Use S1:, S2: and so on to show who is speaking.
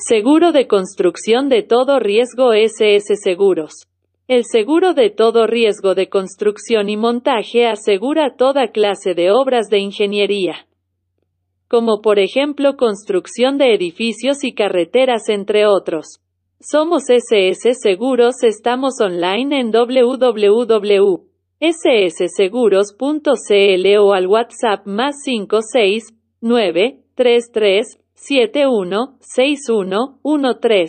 S1: Seguro de construcción de todo riesgo SS Seguros. El seguro de todo riesgo de construcción y montaje asegura toda clase de obras de ingeniería, como por ejemplo construcción de edificios y carreteras entre otros. Somos SS Seguros, estamos online en www.ssseguros.cl o al WhatsApp más 56 9 33 71 61 13.